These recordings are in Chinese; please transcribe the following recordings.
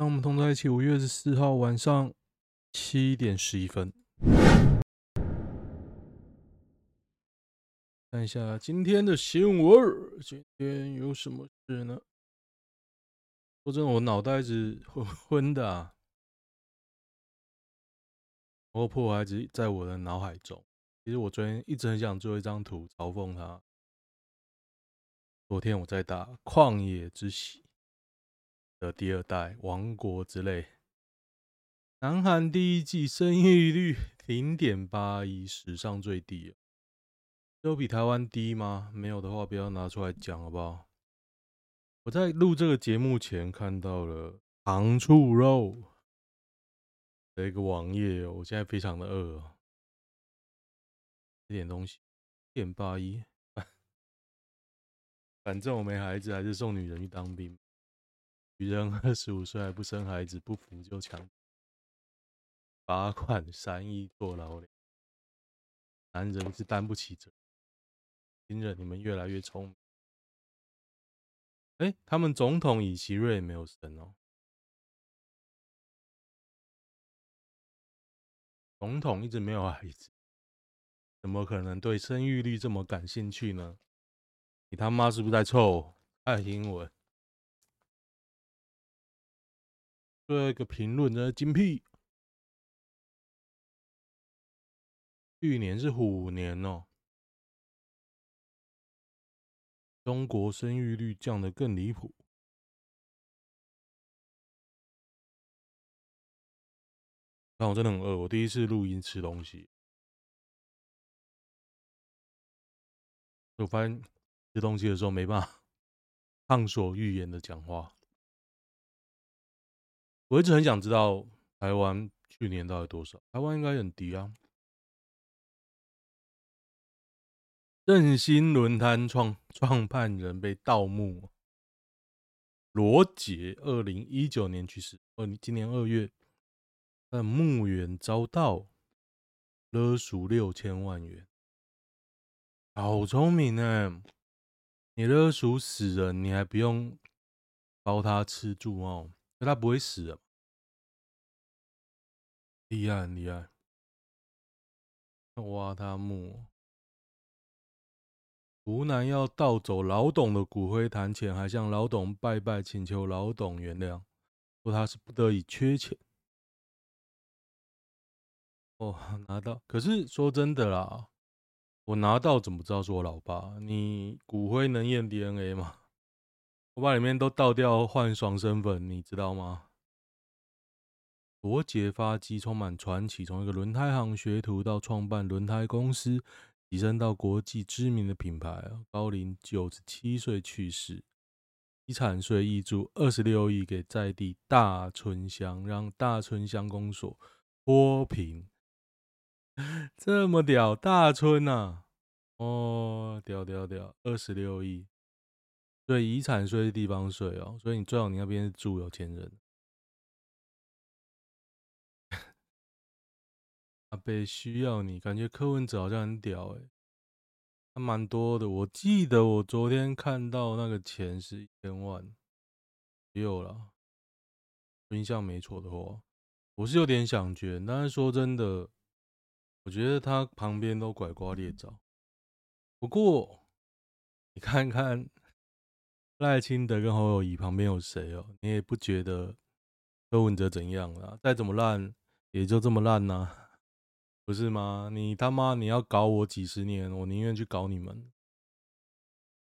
那我们同在一起。五月十四号晚上七点十一分，看一下今天的新闻。今天有什么事呢？说真的，我脑袋是昏 昏的啊。我破还一在我的脑海中。其实我昨天一直很想做一张图嘲讽他。昨天我在打《旷野之息》的第二代《王国之泪》，南韩第一季生育率零点八一，史上最低。有比台湾低吗？没有的话，不要拿出来讲，好不好？我在录这个节目前看到了糖醋肉的一个网页，我现在非常的饿，这点东西，零点八一。反正我没孩子，还是送女人去当兵。女人二十五岁还不生孩子，不服就强罚款三亿坐牢。男人是担不起责。新人，你们越来越聪明。哎，他们总统尹锡瑞没有生哦。总统一直没有孩子，怎么可能对生育率这么感兴趣呢？你他妈是不是在臭？爱英文。最后一个评论的精辟。去年是虎年哦，中国生育率降得更离谱。但我真的很饿，我第一次录音吃东西，我发现。吃东西的时候没办法 畅所欲言的讲话。我一直很想知道台湾去年到底多少？台湾应该很低啊。振兴轮胎创创办人被盗墓，罗杰二零一九年去世，二今年二月，但墓园遭盗，勒赎六千万元，好聪明呢。你勒赎死人，你还不用包他吃住哦，那他不会死啊，厉害厉害！挖他墓，湖南要盗走老董的骨灰坛前，还向老董拜拜，请求老董原谅，说他是不得已缺钱。哦，拿到，可是说真的啦。我拿到怎么知道是我老爸？你骨灰能验 DNA 吗？我把里面都倒掉换爽身粉，你知道吗？罗杰发迹充满传奇，从一个轮胎行学徒到创办轮胎公司，提升到国际知名的品牌。高龄九十七岁去世，遗产税挹注二十六亿给在地大村乡，让大村乡公所脱贫。这么屌，大村呐、啊！哦，屌屌屌，二十六亿，对，遗产税是地方税哦，所以你最好你那边是住有钱人。阿伯需要你，感觉柯文哲好像很屌诶，还蛮多的。我记得我昨天看到那个钱是一千万，也有了，印象没错的话，我是有点想捐，但是说真的。我觉得他旁边都拐瓜裂枣。不过，你看看赖清德跟侯友宜旁边有谁哦？你也不觉得柯文哲怎样了？再怎么烂，也就这么烂呐，不是吗？你他妈你要搞我几十年，我宁愿去搞你们。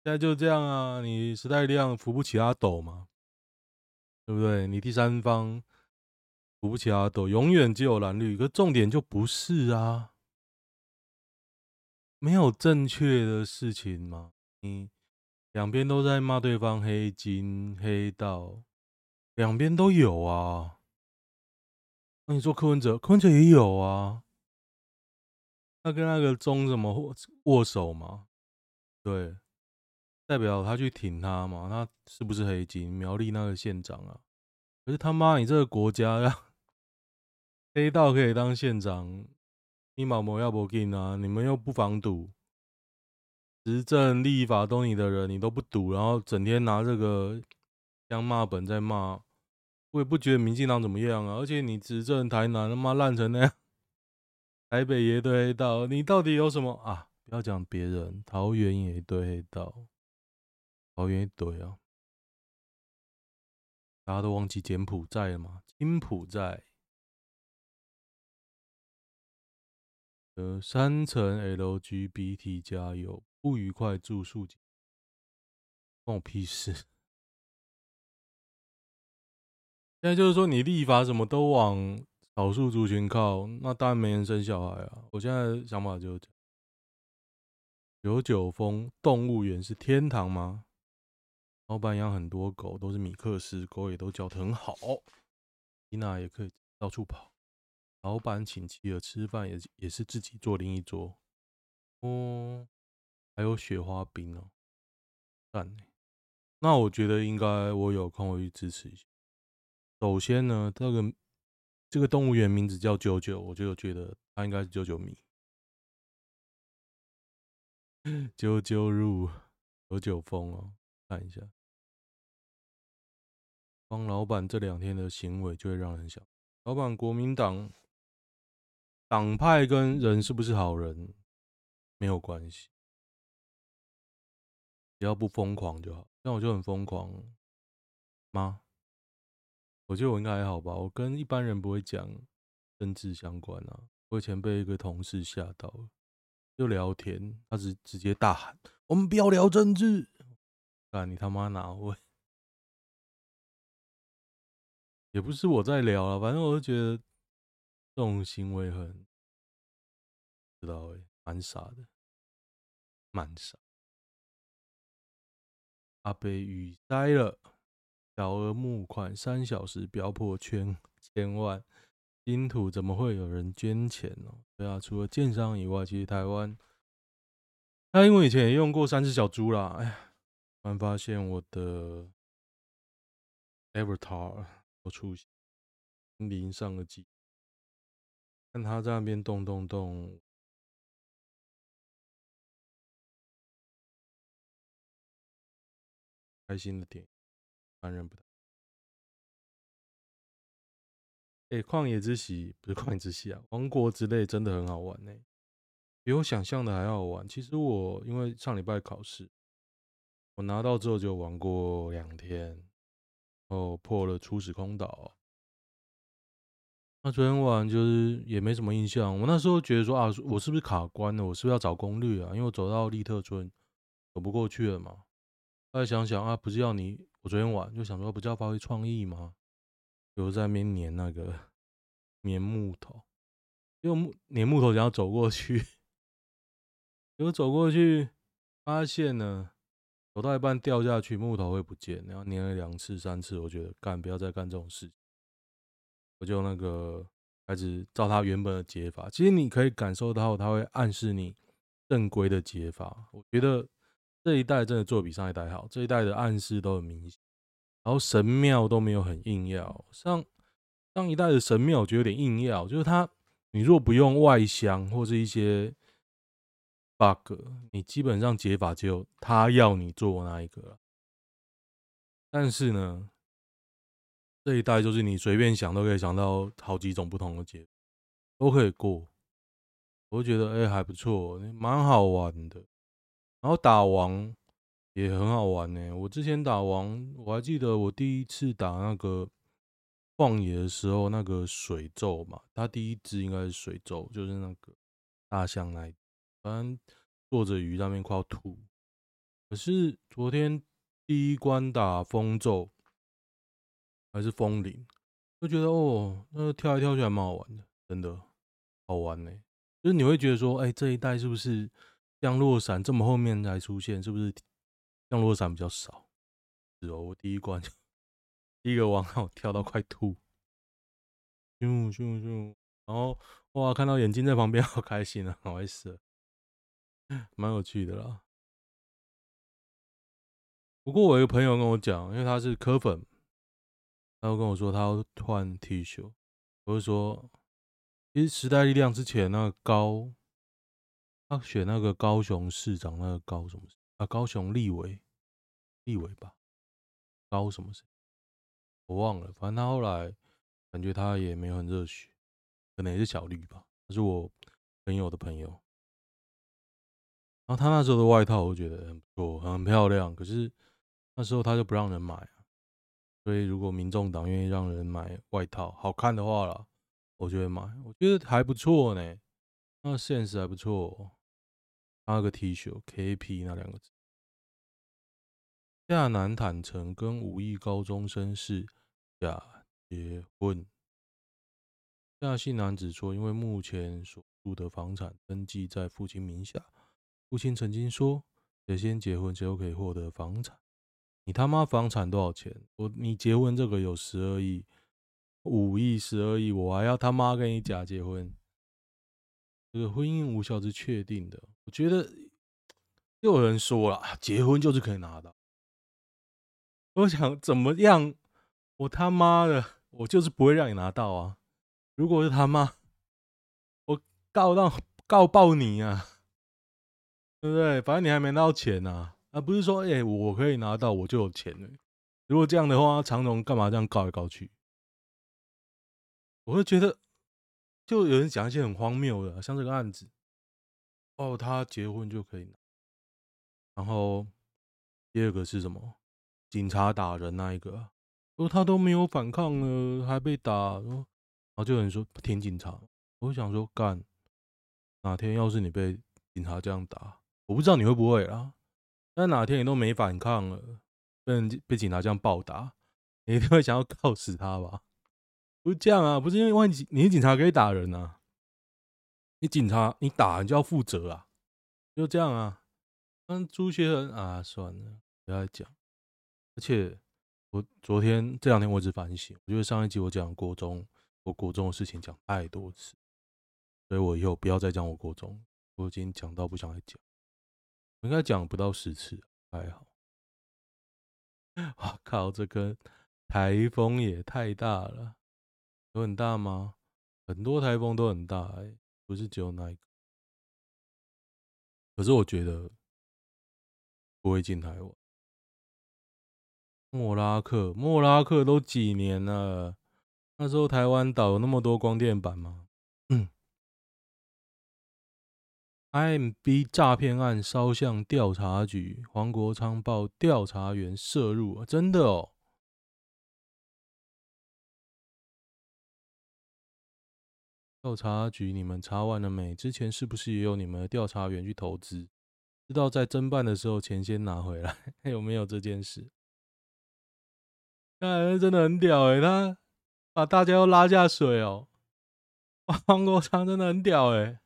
现在就这样啊，你时代力量扶不起阿斗嘛，对不对？你第三方。扶不起阿斗，永远只有蓝绿。可重点就不是啊，没有正确的事情吗？你两边都在骂对方黑金黑道，两边都有啊。那你说柯文哲，柯文哲也有啊。他跟那个钟怎么握握手吗？对，代表他去挺他嘛？他是不是黑金？苗栗那个县长啊？可是他妈，你这个国家呀！黑道可以当县长，你毛毛要不给啊？你们又不防堵，执政立法都你的人，你都不赌，然后整天拿这个枪骂本在骂，我也不觉得民进党怎么样啊。而且你执政台南他妈烂成那样，台北也一堆黑道，你到底有什么啊？不要讲别人，桃园也一堆黑道，桃园一堆啊。大家都忘记柬埔寨了吗？柬埔寨，呃，三层 LGBT 加油，不愉快住宿，关我屁事。现在就是说，你立法什么都往少数族群靠，那当然没人生小孩啊。我现在想法就是这样，九九峰动物园是天堂吗？老板养很多狗，都是米克斯，狗也都叫得很好。伊娜也可以到处跑。老板请妻儿吃饭，也也是自己做另一桌。嗯，还有雪花冰哦，赞。那我觉得应该我有空会去支持一下。首先呢，这个这个动物园名字叫九九，我就觉得它应该是 九九米。九九入九九峰哦，看一下。方老板这两天的行为就会让人想，老板国民党党派跟人是不是好人没有关系，只要不疯狂就好。像我就很疯狂吗？我觉得我应该还好吧。我跟一般人不会讲政治相关啊。我以前被一个同事吓到了，就聊天，他直直接大喊：“我们不要聊政治！”啊，你他妈哪会？也不是我在聊了，反正我就觉得这种行为很，知道哎，蛮傻的，蛮傻。阿北雨灾了，小额募款三小时飙破千千万，新土怎么会有人捐钱呢？对啊，除了建商以外，其实台湾，他因为以前也用过三只小猪啦。哎呀，突然发现我的 Avatar。出现，临上个机，看他在那边动动动，开心的点，当然不。哎，旷野之息不是旷野之息啊，王国之泪真的很好玩呢，比我想象的还好玩。其实我因为上礼拜考试，我拿到之后就玩过两天。哦，破了初始空岛。那昨天晚就是也没什么印象。我那时候觉得说啊，我是不是卡关了？我是不是要找攻略啊？因为我走到利特村走不过去了嘛。再想想啊，不是要你，我昨天晚就想说，不是要发挥创意吗？就在那边粘那个粘木头，用木粘木头想要走过去，结果走过去发现呢。走到一半掉下去，木头会不见，然后粘了两次、三次，我觉得干不要再干这种事，我就那个开始照他原本的解法。其实你可以感受到，他会暗示你正规的解法。我觉得这一代真的做比上一代好，这一代的暗示都很明显，然后神庙都没有很硬要。上上一代的神庙我觉得有点硬要，就是他你若不用外箱或是一些。bug，你基本上解法就他要你做那一个，但是呢，这一代就是你随便想都可以想到好几种不同的解，都可以过，我觉得哎、欸、还不错，蛮好玩的。然后打王也很好玩呢。我之前打王，我还记得我第一次打那个旷野的时候，那个水咒嘛，他第一只应该是水咒，就是那个大象那一。反正坐着鱼那边快要吐，可是昨天第一关打风咒还是风铃，就觉得哦，那个跳来跳去还蛮好玩的，真的好玩呢。就是你会觉得说，哎，这一代是不是降落伞这么后面才出现？是不是降落伞比较少？是哦，我第一关第一个王让我跳到快吐，咻咻咻，然后哇，看到眼睛在旁边，好开心啊，好会死。蛮有趣的啦，不过我一个朋友跟我讲，因为他是柯粉，他会跟我说他要换 T 恤，我就说，其实时代力量之前那个高，他选那个高雄市长那个高什么啊？高雄立委，立委吧，高什么我忘了，反正他后来感觉他也没有很热血，可能也是小绿吧，他是我朋友的朋友。然后他那时候的外套，我觉得很不错，很漂亮。可是那时候他就不让人买，所以如果民众党愿意让人买外套好看的话啦，我就会买。我觉得还不错呢，那 sense 还不错。发个 T 恤，KP 那两个字。夏男坦诚跟五亿高中生是假结婚。夏姓男子说，因为目前所住的房产登记在父亲名下。父亲曾经说：“谁先结婚，谁就可以获得房产。你他妈房产多少钱？我你结婚这个有十二亿、五亿、十二亿，我还要他妈跟你假结婚？这个婚姻无效是确定的。我觉得又有人说了，结婚就是可以拿到。我想怎么样？我他妈的，我就是不会让你拿到啊！如果是他妈，我告到告爆你啊！”对不对？反正你还没拿到钱呐，啊，而不是说，哎，我可以拿到，我就有钱了。如果这样的话，长荣干嘛这样告来告去？我会觉得，就有人讲一些很荒谬的，像这个案子，哦，他结婚就可以拿。然后第二个是什么？警察打人那一个，说他都没有反抗了，还被打，然后就有人说挺警察。我想说，干，哪天要是你被警察这样打？我不知道你会不会啊，但哪天你都没反抗了，被人被警察这样暴打，你一定会想要 告死他吧？不是这样啊，不是因为你你警察可以打人啊，你警察你打你就要负责啊，就这样啊。嗯，朱学恒啊，算了，不要再讲。而且我昨天这两天我一直反省，我觉得上一集我讲国中，我国中的事情讲太多次，所以我以后不要再讲我国中，我已经讲到不想再讲。应该讲不到十次，还好。我靠，这个台风也太大了，有很大吗？很多台风都很大，欸，不是只有那一个。可是我觉得不会进台湾。莫拉克，莫拉克都几年了？那时候台湾岛有那么多光电板吗？嗯。IMB 诈骗案烧向调查局，黄国昌报调查员涉入，真的哦。调查局，你们查完了没？之前是不是也有你们的调查员去投资？知道在侦办的时候钱先拿回来，有没有这件事？哎，真的很屌哎，他把大家都拉下水哦。黄国昌真的很屌哎。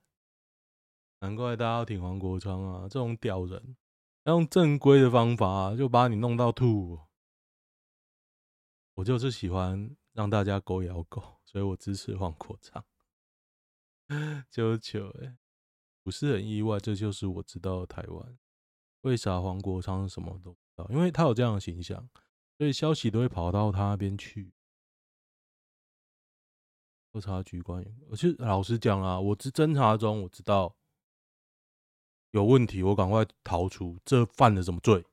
难怪大家要挺黄国昌啊！这种屌人，要用正规的方法就把你弄到吐。我就是喜欢让大家狗咬狗，所以我支持黄国昌。九九哎，不是很意外，这就是我知道的台湾。为啥黄国昌什么都不知道？因为他有这样的形象，所以消息都会跑到他那边去。调查局官员，我其实老实讲啊，我是侦查中，我知道。有问题，我赶快逃出。这犯了什么罪？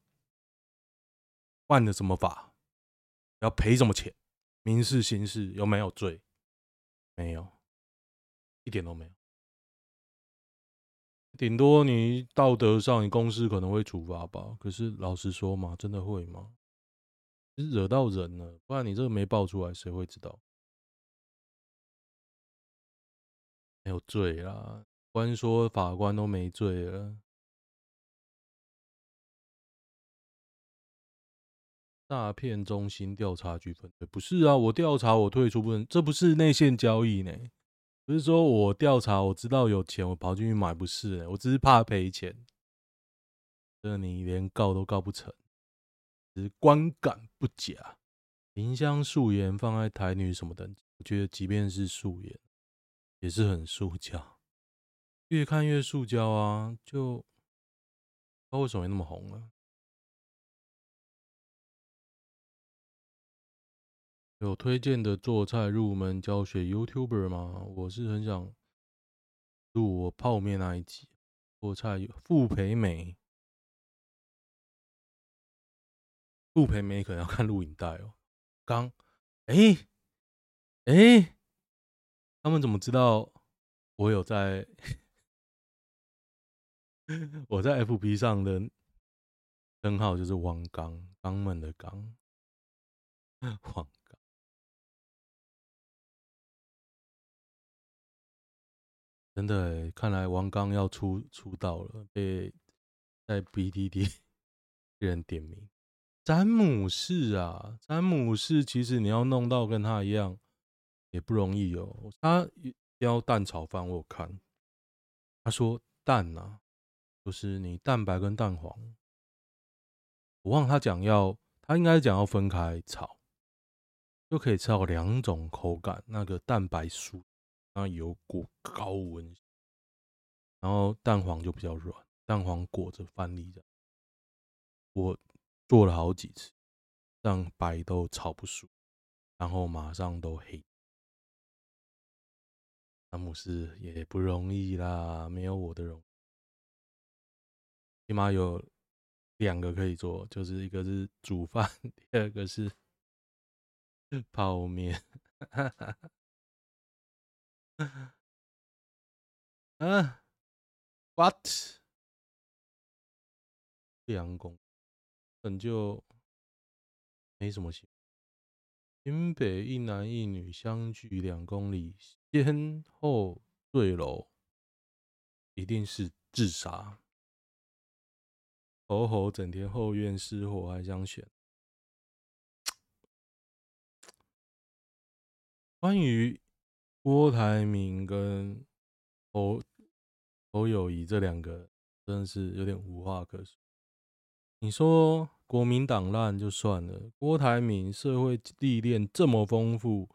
犯了什么法？要赔什么钱？民事、刑事有没有罪？没有，一点都没有。顶多你道德上，你公司可能会处罚吧。可是老实说嘛，真的会吗？惹到人了，不然你这个没爆出来，谁会知道？没有罪啦。官说法官都没罪了。诈骗中心调查局分不是啊，我调查我退出不能，这不是内线交易呢。不是说我调查我知道有钱我跑进去买，不是，我只是怕赔钱。这你连告都告不成，只是观感不假。林香素颜放在台女什么的，我觉得即便是素颜，也是很塑胶。越看越塑胶啊！就他为什么会那么红啊？有推荐的做菜入门教学 YouTuber 吗？我是很想录我泡面那一集做菜。傅培梅，傅培梅可能要看录影带哦。刚哎哎，他们怎么知道我有在？我在 FB 上的称号就是王刚，刚们的刚，王 真的，看来王刚要出出道了，被在 BTT 人点名。詹姆士啊，詹姆士，其实你要弄到跟他一样也不容易哦。他要蛋炒饭，我看，他说蛋啊。就是你蛋白跟蛋黄，我忘了他讲要，他应该讲要分开炒，就可以吃到两种口感。那个蛋白酥，然后油过高温，然后蛋黄就比较软，蛋黄裹着饭粒的。我做了好几次，蛋白都炒不熟，然后马上都黑。詹姆斯也不容易啦，没有我的容。起码有两个可以做，就是一个是煮饭，第二个是 泡面。啊，what？两公本就没什么戏。新北一男一女相距两公里，先后坠楼，一定是自杀。猴猴整天后院失火，还想选。关于郭台铭跟侯侯友宜这两个，真的是有点无话可说。你说国民党烂就算了，郭台铭社会历练这么丰富，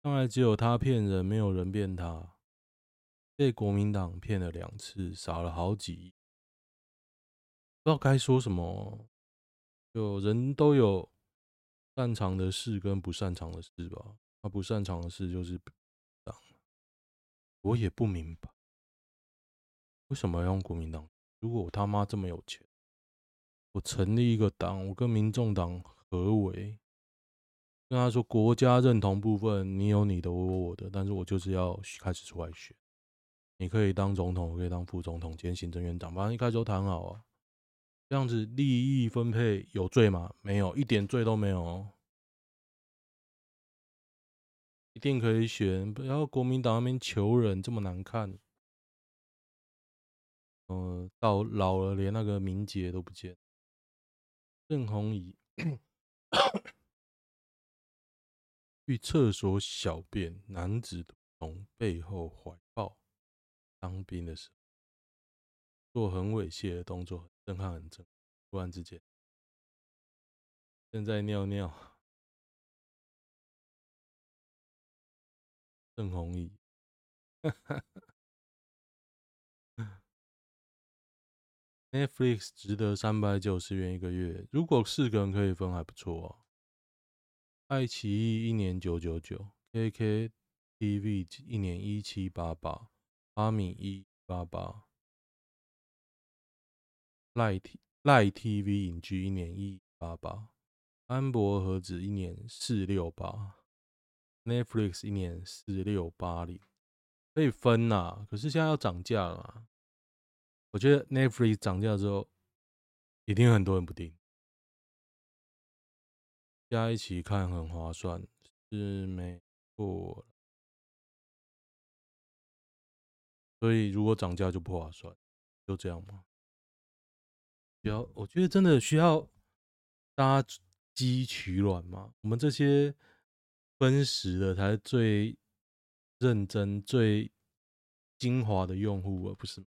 当然只有他骗人，没有人骗他。被国民党骗了两次，少了好几亿。不知道该说什么，就人都有擅长的事跟不擅长的事吧。他不擅长的事就是，我也不明白为什么要用国民党。如果我他妈这么有钱，我成立一个党，我跟民众党合围，跟他说国家认同部分，你有你的，我有我的，但是我就是要开始出来选。你可以当总统，我可以当副总统兼行政院长，反正一开始都谈好啊。这样子利益分配有罪吗？没有，一点罪都没有。一定可以选，不要国民党那边求人这么难看。嗯、到老了连那个名节都不见。郑红仪 去厕所小便，男子从背后怀抱。当兵的时候做很猥亵的动作。震撼很正，突然之间，正在尿尿，郑红仪，Netflix 值得三百九十元一个月，如果四个人可以分还不错啊。爱奇艺一年九九九，KK TV 一年一七八八，阿米一八八。赖 T 赖 TV 影剧一年一八八，安博盒子一年四六八，Netflix 一年四六八零，可以分呐、啊。可是现在要涨价了，我觉得 Netflix 涨价之后，一定很多人不订，加一起看很划算，是没错。所以如果涨价就不划算，就这样嘛。要，我觉得真的需要搭鸡取卵嘛。我们这些分时的才是最认真、最精华的用户，而不是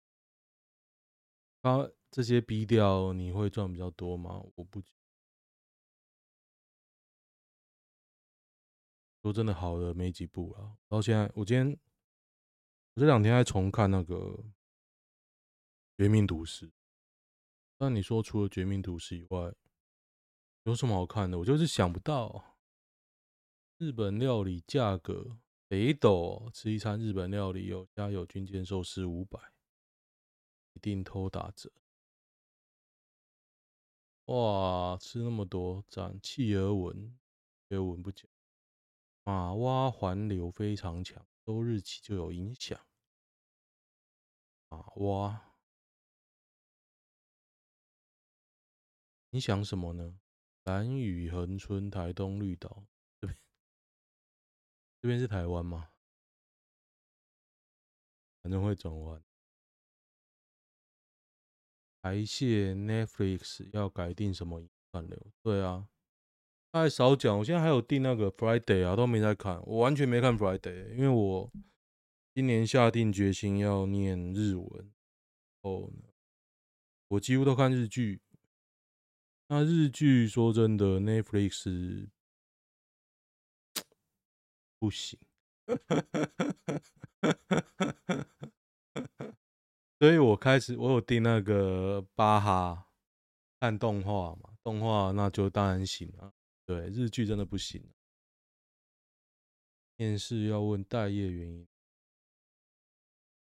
他这些逼掉，你会赚比较多吗？我不说真的，好的没几部了。到现在，我今天我这两天还重看那个《绝命毒师》。那你说除了《绝命毒师》以外，有什么好看的？我就是想不到。日本料理价格，北斗吃一餐日本料理有家有军舰寿司五百，一定偷打折。哇，吃那么多，赞！企鹅文，企鹅文不讲。马洼环流非常强，周日起就有影响。马洼影响什么呢？蓝屿、恒春、台东、绿岛这边，是台湾吗？反正会转弯。台谢 Netflix 要改订什么串流？对啊，太少讲。我现在还有订那个 Friday 啊，都没在看。我完全没看 Friday，因为我今年下定决心要念日文。哦，我几乎都看日剧。那日剧说真的，Netflix 不行。所以我开始，我有订那个巴哈看动画嘛，动画那就当然行了。对，日剧真的不行。面试要问待业原因，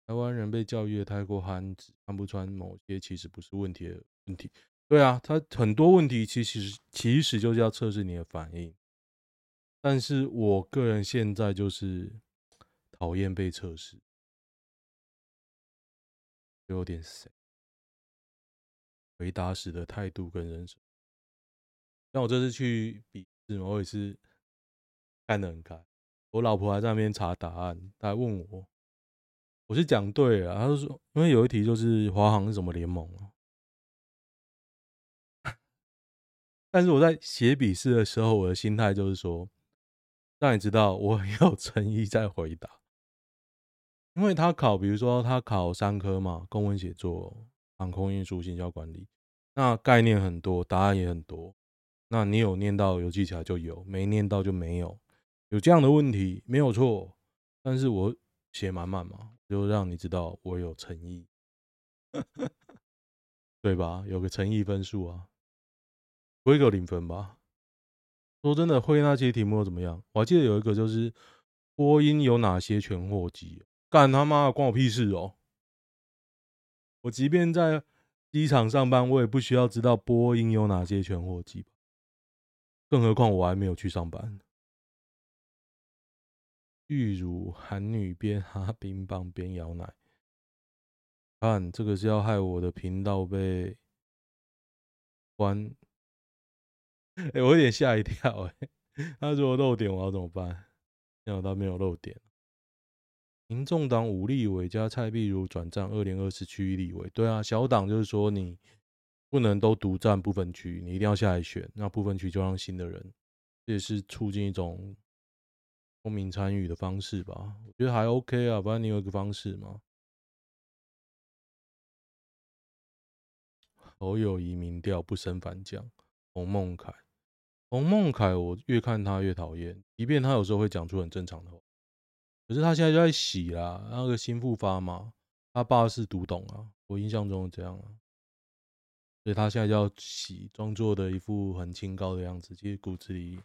台湾人被教育的太过憨直，看不穿某些其实不是问题的问题。对啊，他很多问题其实其实就是要测试你的反应。但是我个人现在就是讨厌被测试。有点谁？回答时的态度跟人生。像我这次去笔试，我也是看得很开。我老婆还在那边查答案，她还问我，我是讲对了。她就说，因为有一题就是华航是什么联盟啊？但是我在写笔试的时候，我的心态就是说，让你知道我很有诚意在回答。因为他考，比如说他考三科嘛，公文写作、航空运输、行销管理，那概念很多，答案也很多。那你有念到有记起来就有，没念到就没有。有这样的问题没有错，但是我写满满嘛，就让你知道我有诚意，对吧？有个诚意分数啊，不会给我零分吧？说真的，会那些题目又怎么样？我还记得有一个就是波音有哪些全货机。干他妈，关我屁事哦！我即便在机场上班，我也不需要知道波音有哪些全货机，更何况我还没有去上班。玉乳韩女边哈冰棒边摇奶，看这个是要害我的频道被关。哎、我有点吓一跳哎、他如果漏点，我要怎么办？幸好他没有漏点。民众党五立委加蔡壁如转战二零二四区域立委，对啊，小党就是说你不能都独占部分区，你一定要下来选，那部分区就让新的人，这也是促进一种公民参与的方式吧？我觉得还 OK 啊，不然你有一个方式吗？侯友宜民调不升反降，洪孟凯，洪孟凯，我越看他越讨厌，即便他有时候会讲出很正常的话。可是他现在就在洗啦，那个新复发嘛，他爸是读懂啊，我印象中是这样啊，所以他现在就要洗，装作的一副很清高的样子，其实骨子里，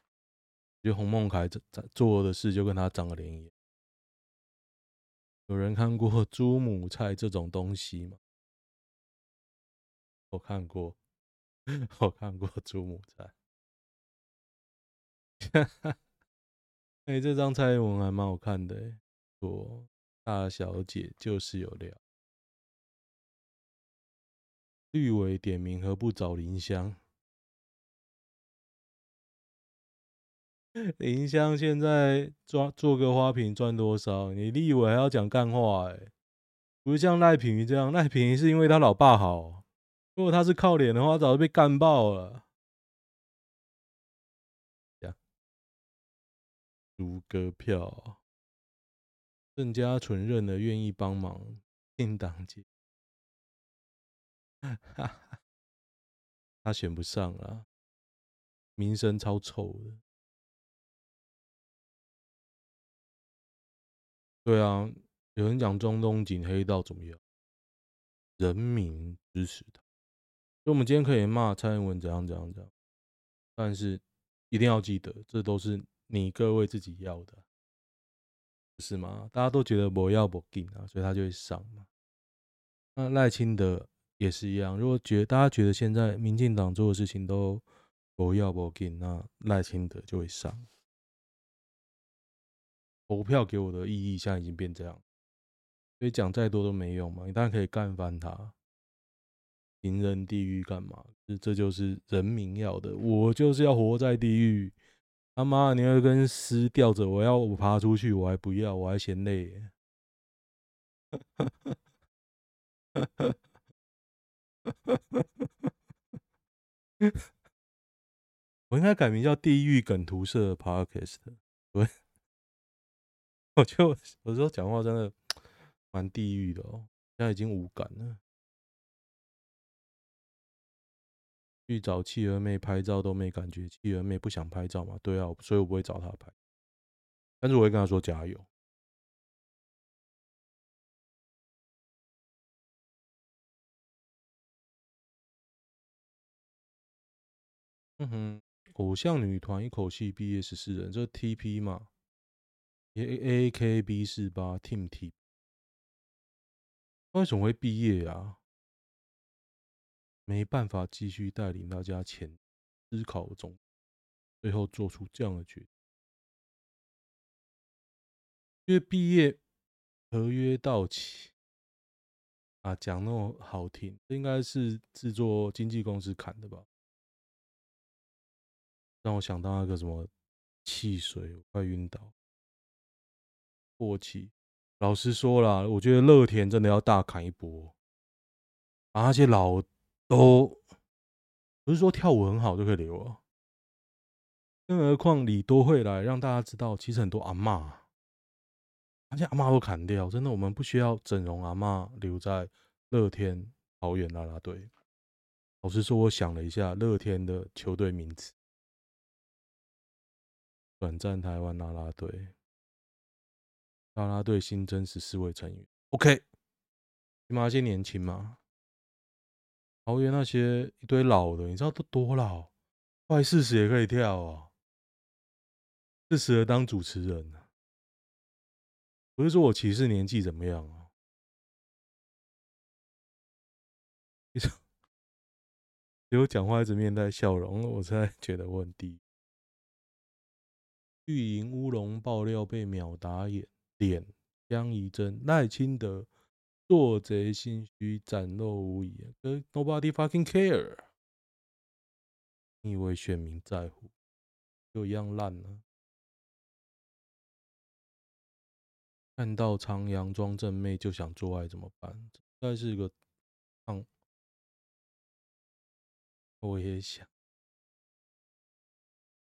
觉得洪孟凯做的事就跟他长了脸一样。有人看过 猪母菜这种东西吗？我看过，我看过猪母菜。哎、欸，这张蔡英文还蛮好看的、说大小姐就是有料。绿委点名何不找林香？林香现在抓做个花瓶赚多少？你立委还要讲干话、欸？不像赖品妤这样，赖品妤是因为他老爸好，如果他是靠脸的话，早就被干爆了。歌票，郑家纯认了，愿意帮忙进党籍，他选不上了，名声超臭的。对啊，有人讲中东锦黑道怎么样？人民支持他，所以我们今天可以骂蔡英文怎样怎样怎样，但是一定要记得，这都是。你各位自己要的，是吗？大家都觉得我要不给啊，所以他就会上嘛。那赖清德也是一样，如果觉得大家觉得现在民进党做的事情都不要不给，那赖清德就会上。投票给我的意义现在已经变这样，所以讲再多都没用嘛。你当然可以干翻他，行人地狱干嘛？这这就是人民要的，我就是要活在地狱。他妈，你要跟尸吊着，我要我爬出去，我还不要，我还嫌累。我应该改名叫“地狱梗图社 Podcast”。对，我就有时候讲话真的蛮地狱的哦，现在已经无感了。去找企鹅妹拍照都没感觉，企鹅妹不想拍照嘛？对啊，所以我不会找她拍，但是我会跟她说加油。嗯哼。偶像女团一口气毕业十四人，这 TP 嘛，A A K B 四八 Team T，为什么会毕业啊？没办法继续带领大家前思考中，最后做出这样的决定。因为毕业合约到期啊，讲那么好听，这应该是制作经纪公司砍的吧？让我想到那个什么汽水，我快晕倒，过气。老实说啦，我觉得乐天真的要大砍一波，把那些老都不是说跳舞很好就可以留啊。更何况李多慧来让大家知道，其实很多阿嬷，而且阿嬷都砍掉，真的，我们不需要整容阿嬷留在乐天桃园啦啦队。老实说，我想了一下，乐天的球队名字。转战台湾啦啦队，啦啦队新增十四位成员。OK，起码些年轻嘛。桃园那些一堆老的，你知道都多老？快四十也可以跳啊！四十了当主持人，不是说我歧视年纪怎么样啊？结果讲话一直面带笑容，我才觉得我很低。绿营乌龙爆料被秒打脸，脸江宜真、赖清德做贼心虚展露无遗，可 nobody fucking care。你以为选民在乎？就一样烂了。看到长阳装正妹就想做爱怎么办？这是一个，嗯，我也想，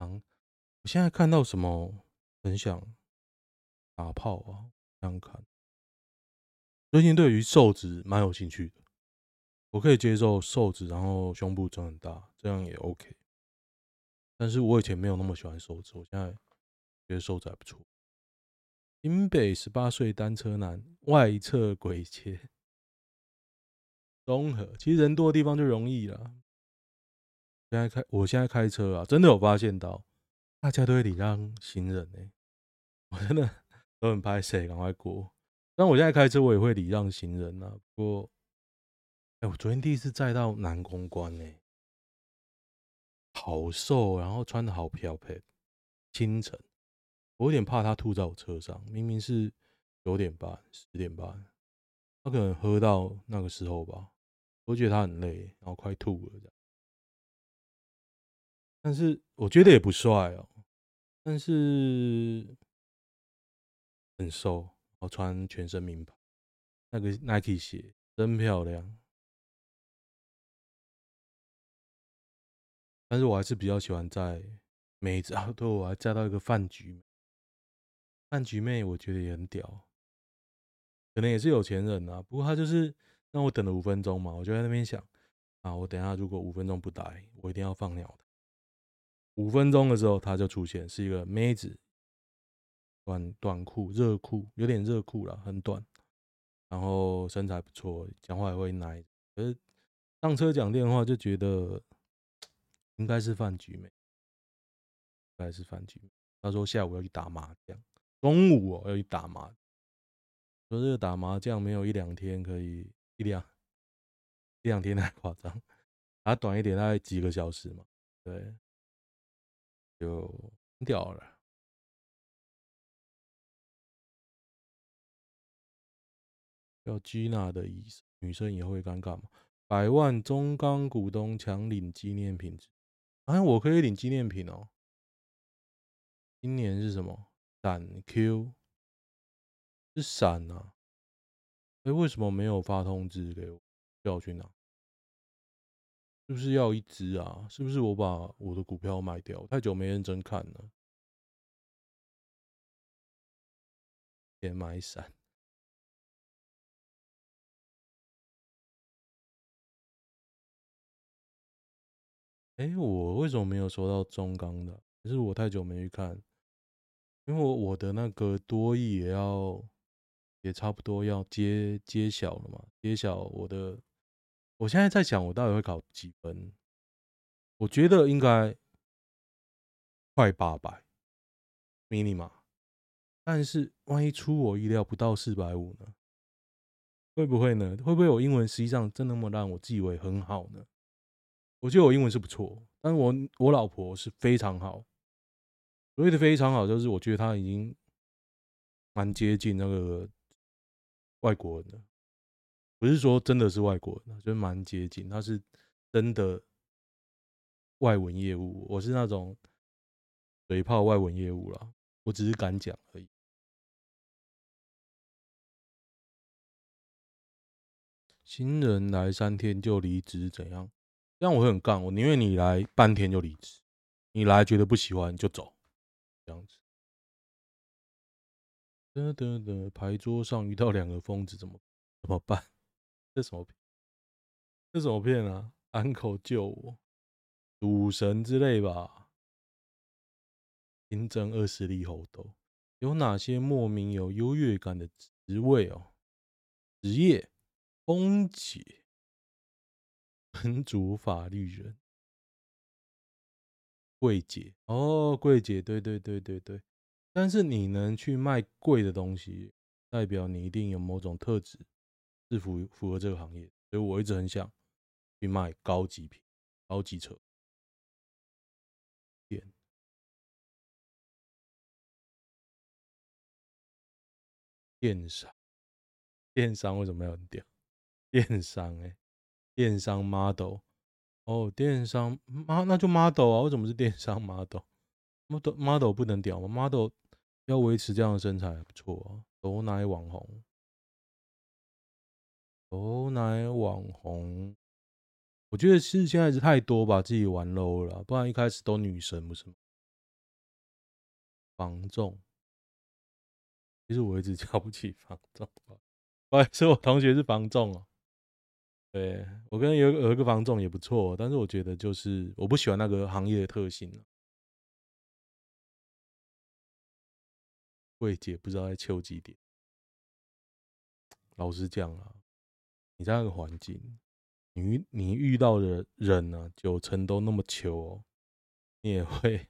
嗯。我现在看到什么很想打炮啊！想看，最近对于瘦子蛮有兴趣的，我可以接受瘦子，然后胸部长很大，这样也 OK。但是我以前没有那么喜欢瘦子，我现在觉得瘦子还不错。新北十八岁单车男外侧鬼切，综合其实人多的地方就容易了。现在开，我现在开车啊，真的有发现到。大家都会礼让行人呢、我真的 都很拍谢，赶快过。但我现在开车，我也会礼让行人啊。不过，哎，我昨天第一次载到南公关呢、好瘦，然后穿的好漂配。清晨，我有点怕他吐在我车上，明明是九点半、十点半，他可能喝到那个时候吧。我觉得他很累，然后快吐了这样。但是我觉得也不帅哦。但是很瘦，我穿全身名牌，那个 Nike 鞋真漂亮。但是我还是比较喜欢在妹子啊，对，我还加到一个饭局，饭局妹，我觉得也很屌，可能也是有钱人啊。不过他就是让我等了五分钟嘛，我就在那边想啊，我等下如果五分钟不来，我一定要放鸟。五分钟的时候，他就出现，是一个妹子，短短裤、热裤，有点热裤了，很短，然后身材不错，讲话也会奶。可是上车讲电话就觉得应该是饭局妹，应该是饭局。他说下午要去打麻将，中午哦要去打麻，说这个打麻将没有一两天可以一两一两天太夸张，打短一点大概几个小时嘛，对。就掉了。叫 Gina 的意思，女生也会尴尬吗？百万中钢股东强领纪念品，哎，我可以领纪念品哦。今年是什么？闪 Q 是闪啊？哎，为什么没有发通知给我？叫我去拿？是不是要一只啊？是不是我把我的股票卖掉？太久没认真看了。先买闪。哎，我为什么没有收到中钢的？可是我太久没去看，因为我的那个多益也要，也差不多要揭揭晓了嘛，揭晓我的。我现在在想，我到底会考几分？我觉得应该快八百，minimum。但是万一出我意料不到四百五呢？会不会呢？会不会我英文实际上真那么烂我自以为很好呢？我觉得我英文是不错，但是我我老婆是非常好。所谓的非常好，就是我觉得她已经蛮接近那个外国人的。不是说真的是外国人，就是蛮接近。他是真的外文业务，我是那种嘴炮外文业务啦。我只是敢讲而已。新人来三天就离职怎样？这样我会很干，我宁愿你来半天就离职，你来觉得不喜欢就走，这样子。得得得，牌桌上遇到两个疯子怎么怎么办？这什么片？这什么片啊安口救我，赌神之类吧。新增二十粒猴豆，有哪些莫名有优越感的职位哦？职业：空姐、分组法律人、柜姐。哦，柜姐，对对对对对。但是你能去卖贵的东西，代表你一定有某种特质。是符符合这个行业，所以我一直很想去卖高级品、高级车。电电商，电商为什么要很屌？电商哎、电商 model 哦，电商啊，那就 model 啊，为什么是电商 model？model model 不能屌吗？model 要维持这样的身材还不错啊，都奶网红。牛奶网红，我觉得是现在是太多把自己玩 low 了，不然一开始都女神不是吗？房仲，其实我一直 瞧不起房仲，不好意思，我同学是房仲哦。对，我跟有有一个房仲也不错，但是我觉得就是我不喜欢那个行业的特性。柜姐不知道在求几点，老实讲啊。你在那个环境，你你遇到的人呢、啊，九成都那么求、哦，你也会，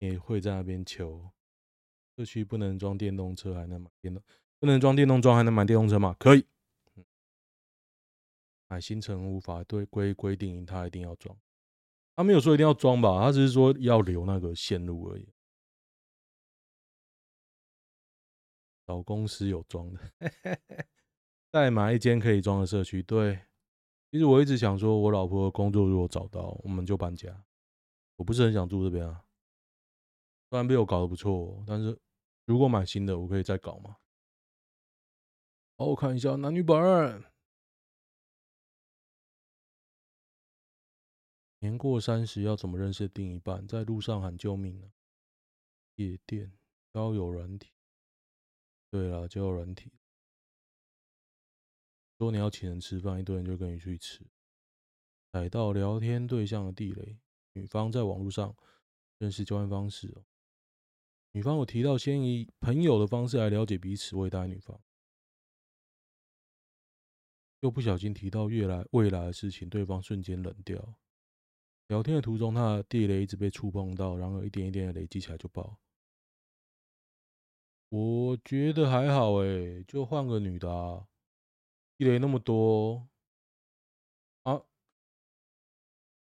你也会在那边求。社区不能装电动车，还能买电动？不能装电动桩，还能买电动车吗？可以。买新城无法对规规定，他一定要装。他没有说一定要装吧？他只是说要留那个线路而已。找公司有装的。再买一间可以装的社区。对，其实我一直想说，我老婆的工作如果找到，我们就搬家。我不是很想住这边啊，虽然被我搞得不错，但是如果买新的，我可以再搞嘛。好，我看一下男女版。年过三十要怎么认识另一半？在路上喊救命呢？夜店、交友软体。对了，交友软体。说你要请人吃饭，一堆人就跟你去吃。踩到聊天对象的地雷，女方在网络上认识交换方式哦。女方有提到先以朋友的方式来了解彼此，为大女方，又不小心提到未来未来的事情，对方瞬间冷掉。聊天的途中，他的地雷一直被触碰到，然后一点一点的累积起来就爆。我觉得还好诶，就换个女的啊。地雷那么多啊！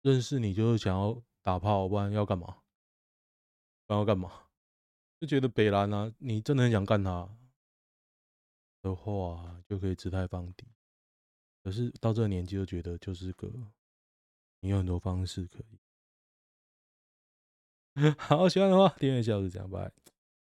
认识你就是想要打炮，不然要干嘛？不然要干嘛？就觉得北兰啊，你真的很想干他，的话，就可以姿态放低。可是到这个年纪，就觉得就是个，你有很多方式可以。好，喜欢的话，订阅一下，就这样，拜。